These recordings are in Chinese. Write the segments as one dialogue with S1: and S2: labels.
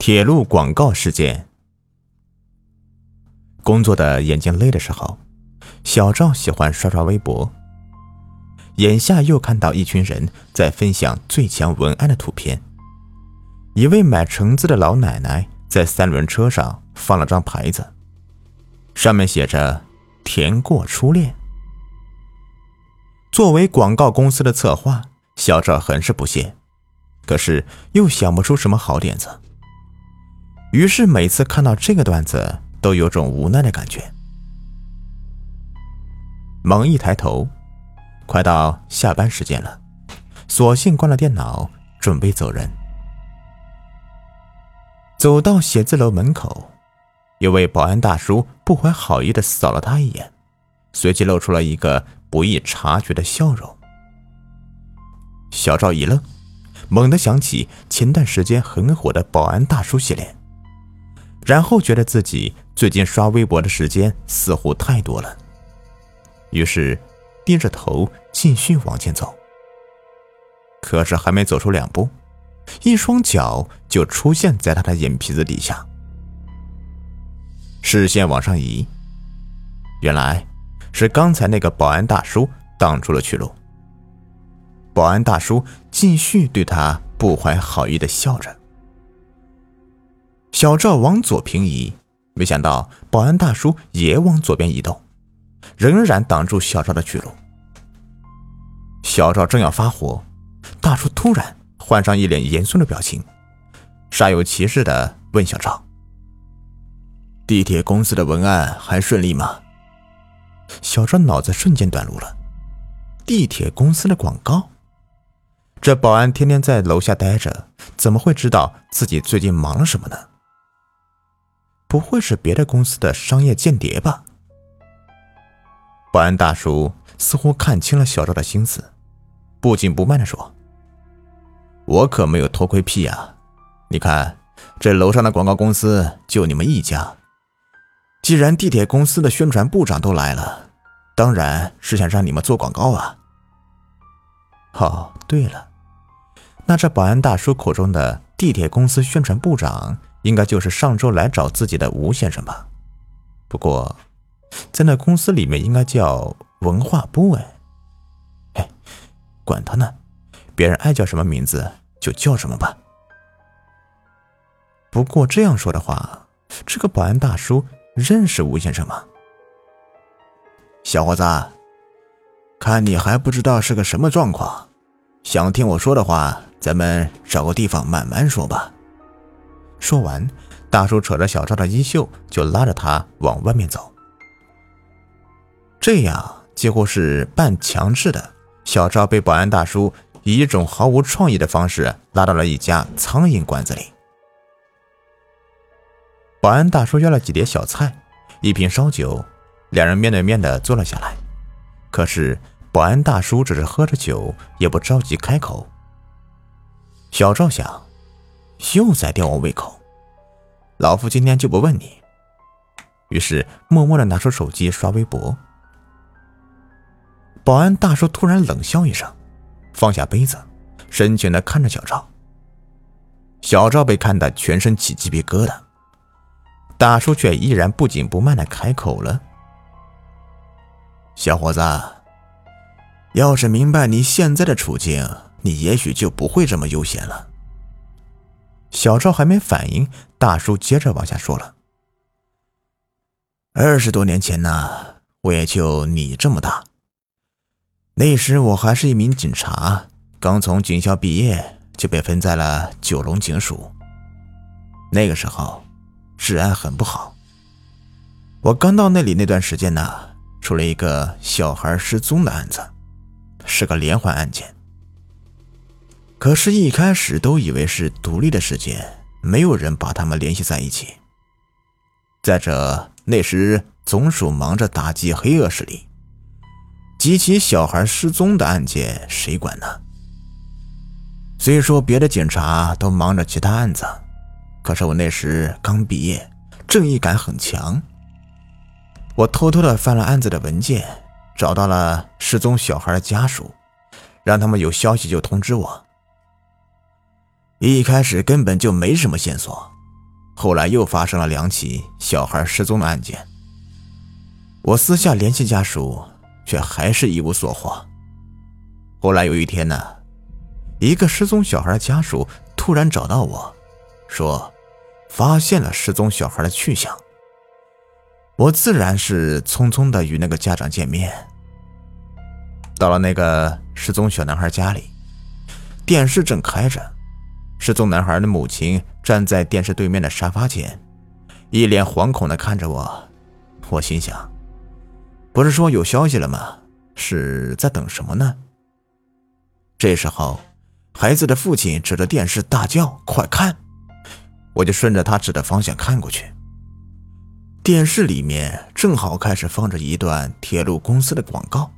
S1: 铁路广告事件。工作的眼睛累的时候，小赵喜欢刷刷微博。眼下又看到一群人在分享最强文案的图片。一位买橙子的老奶奶在三轮车上放了张牌子，上面写着“甜过初恋”。作为广告公司的策划，小赵很是不屑，可是又想不出什么好点子。于是每次看到这个段子，都有种无奈的感觉。猛一抬头，快到下班时间了，索性关了电脑，准备走人。走到写字楼门口，一位保安大叔不怀好意的扫了他一眼，随即露出了一个。不易察觉的笑容。小赵一愣，猛地想起前段时间很火的保安大叔系列，然后觉得自己最近刷微博的时间似乎太多了，于是低着头继续往前走。可是还没走出两步，一双脚就出现在他的眼皮子底下。视线往上移，原来。是刚才那个保安大叔挡住了去路。保安大叔继续对他不怀好意的笑着。小赵往左平移，没想到保安大叔也往左边移动，仍然挡住小赵的去路。小赵正要发火，大叔突然换上一脸严肃的表情，煞有其事的问小赵：“地铁公司的文案还顺利吗？”小赵脑子瞬间短路了，地铁公司的广告。这保安天天在楼下待着，怎么会知道自己最近忙了什么呢？不会是别的公司的商业间谍吧？保安大叔似乎看清了小赵的心思，不紧不慢地说：“我可没有偷窥癖啊！你看，这楼上的广告公司就你们一家。”既然地铁公司的宣传部长都来了，当然是想让你们做广告啊。哦，对了，那这保安大叔口中的地铁公司宣传部长，应该就是上周来找自己的吴先生吧？不过，在那公司里面应该叫文化部哎。哎，管他呢，别人爱叫什么名字就叫什么吧。不过这样说的话，这个保安大叔。认识吴先生吗？小伙子，看你还不知道是个什么状况，想听我说的话，咱们找个地方慢慢说吧。说完，大叔扯着小赵的衣袖，就拉着他往外面走。这样几乎是半强制的，小赵被保安大叔以一种毫无创意的方式拉到了一家苍蝇馆子里。保安大叔要了几碟小菜，一瓶烧酒，两人面对面的坐了下来。可是保安大叔只是喝着酒，也不着急开口。小赵想，又在吊我胃口，老夫今天就不问你。于是默默的拿出手机刷微博。保安大叔突然冷笑一声，放下杯子，深情的看着小赵。小赵被看得全身起鸡皮疙瘩。大叔却依然不紧不慢的开口了：“小伙子，要是明白你现在的处境，你也许就不会这么悠闲了。”小赵还没反应，大叔接着往下说了：“二十多年前呢，我也就你这么大。那时我还是一名警察，刚从警校毕业，就被分在了九龙警署。那个时候。”治安很不好。我刚到那里那段时间呢，出了一个小孩失踪的案子，是个连环案件。可是，一开始都以为是独立的事件，没有人把他们联系在一起。再者，那时总署忙着打击黑恶势力，几起小孩失踪的案件谁管呢？虽说别的警察都忙着其他案子。可是我那时刚毕业，正义感很强。我偷偷的翻了案子的文件，找到了失踪小孩的家属，让他们有消息就通知我。一开始根本就没什么线索，后来又发生了两起小孩失踪的案件。我私下联系家属，却还是一无所获。后来有一天呢，一个失踪小孩的家属突然找到我，说发现了失踪小孩的去向。我自然是匆匆的与那个家长见面。到了那个失踪小男孩家里，电视正开着，失踪男孩的母亲站在电视对面的沙发前，一脸惶恐的看着我。我心想，不是说有消息了吗？是在等什么呢？这时候，孩子的父亲指着电视大叫：“快看！”我就顺着他指的方向看过去。电视里面正好开始放着一段铁路公司的广告，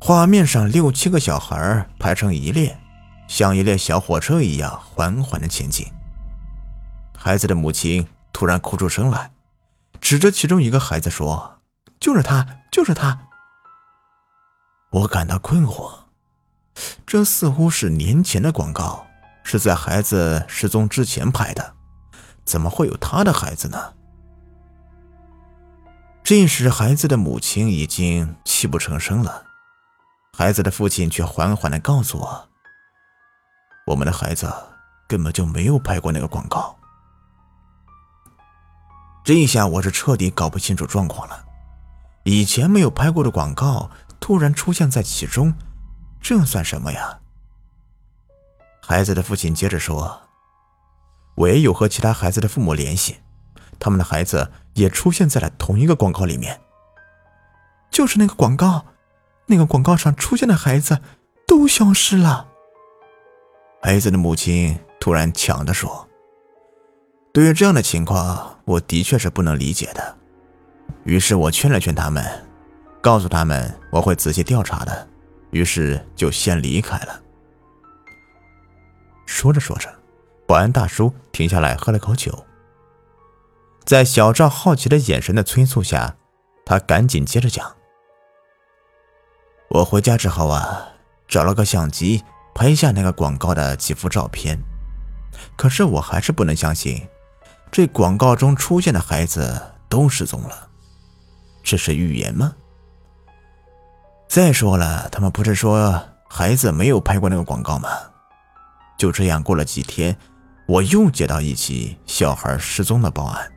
S1: 画面上六七个小孩排成一列，像一列小火车一样缓缓的前进。孩子的母亲突然哭出声来，指着其中一个孩子说：“就是他，就是他。”我感到困惑，这似乎是年前的广告，是在孩子失踪之前拍的，怎么会有他的孩子呢？这时，孩子的母亲已经泣不成声了。孩子的父亲却缓缓的告诉我：“我们的孩子根本就没有拍过那个广告。”这一下，我是彻底搞不清楚状况了。以前没有拍过的广告突然出现在其中，这算什么呀？孩子的父亲接着说：“我也有和其他孩子的父母联系。”他们的孩子也出现在了同一个广告里面，就是那个广告，那个广告上出现的孩子都消失了。孩子的母亲突然抢着说：“对于这样的情况，我的确是不能理解的。”于是我劝了劝他们，告诉他们我会仔细调查的，于是就先离开了。说着说着，保安大叔停下来喝了口酒。在小赵好奇的眼神的催促下，他赶紧接着讲：“我回家之后啊，找了个相机拍下那个广告的几幅照片，可是我还是不能相信，这广告中出现的孩子都失踪了，这是预言吗？再说了，他们不是说孩子没有拍过那个广告吗？就这样过了几天，我又接到一起小孩失踪的报案。”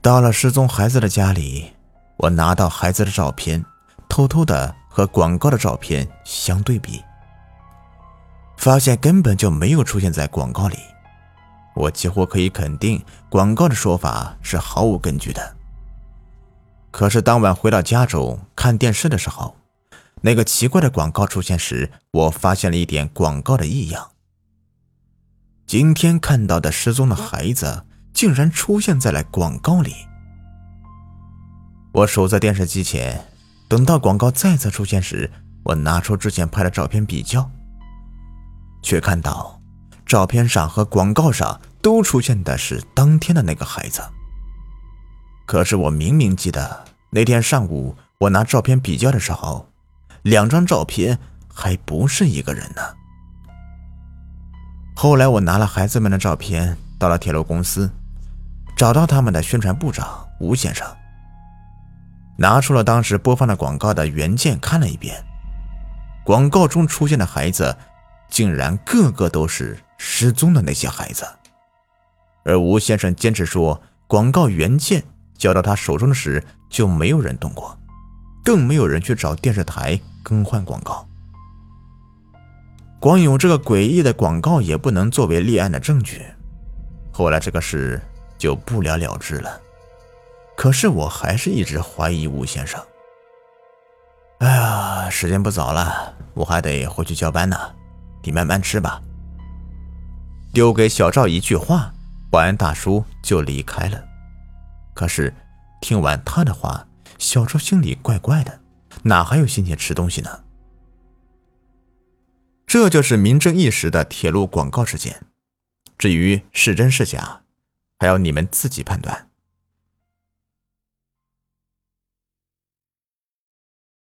S1: 到了失踪孩子的家里，我拿到孩子的照片，偷偷的和广告的照片相对比，发现根本就没有出现在广告里。我几乎可以肯定，广告的说法是毫无根据的。可是当晚回到家中看电视的时候，那个奇怪的广告出现时，我发现了一点广告的异样。今天看到的失踪的孩子。竟然出现在了广告里。我守在电视机前，等到广告再次出现时，我拿出之前拍的照片比较，却看到照片上和广告上都出现的是当天的那个孩子。可是我明明记得那天上午我拿照片比较的时候，两张照片还不是一个人呢。后来我拿了孩子们的照片到了铁路公司。找到他们的宣传部长吴先生，拿出了当时播放的广告的原件看了一遍，广告中出现的孩子，竟然个个都是失踪的那些孩子，而吴先生坚持说，广告原件交到他手中的时就没有人动过，更没有人去找电视台更换广告，光有这个诡异的广告也不能作为立案的证据，后来这个事。就不了了之了。可是我还是一直怀疑吴先生。哎呀，时间不早了，我还得回去交班呢。你慢慢吃吧。丢给小赵一句话，保安大叔就离开了。可是听完他的话，小赵心里怪怪的，哪还有心情吃东西呢？这就是名正一时的铁路广告事件。至于是真是假？还要你们自己判断。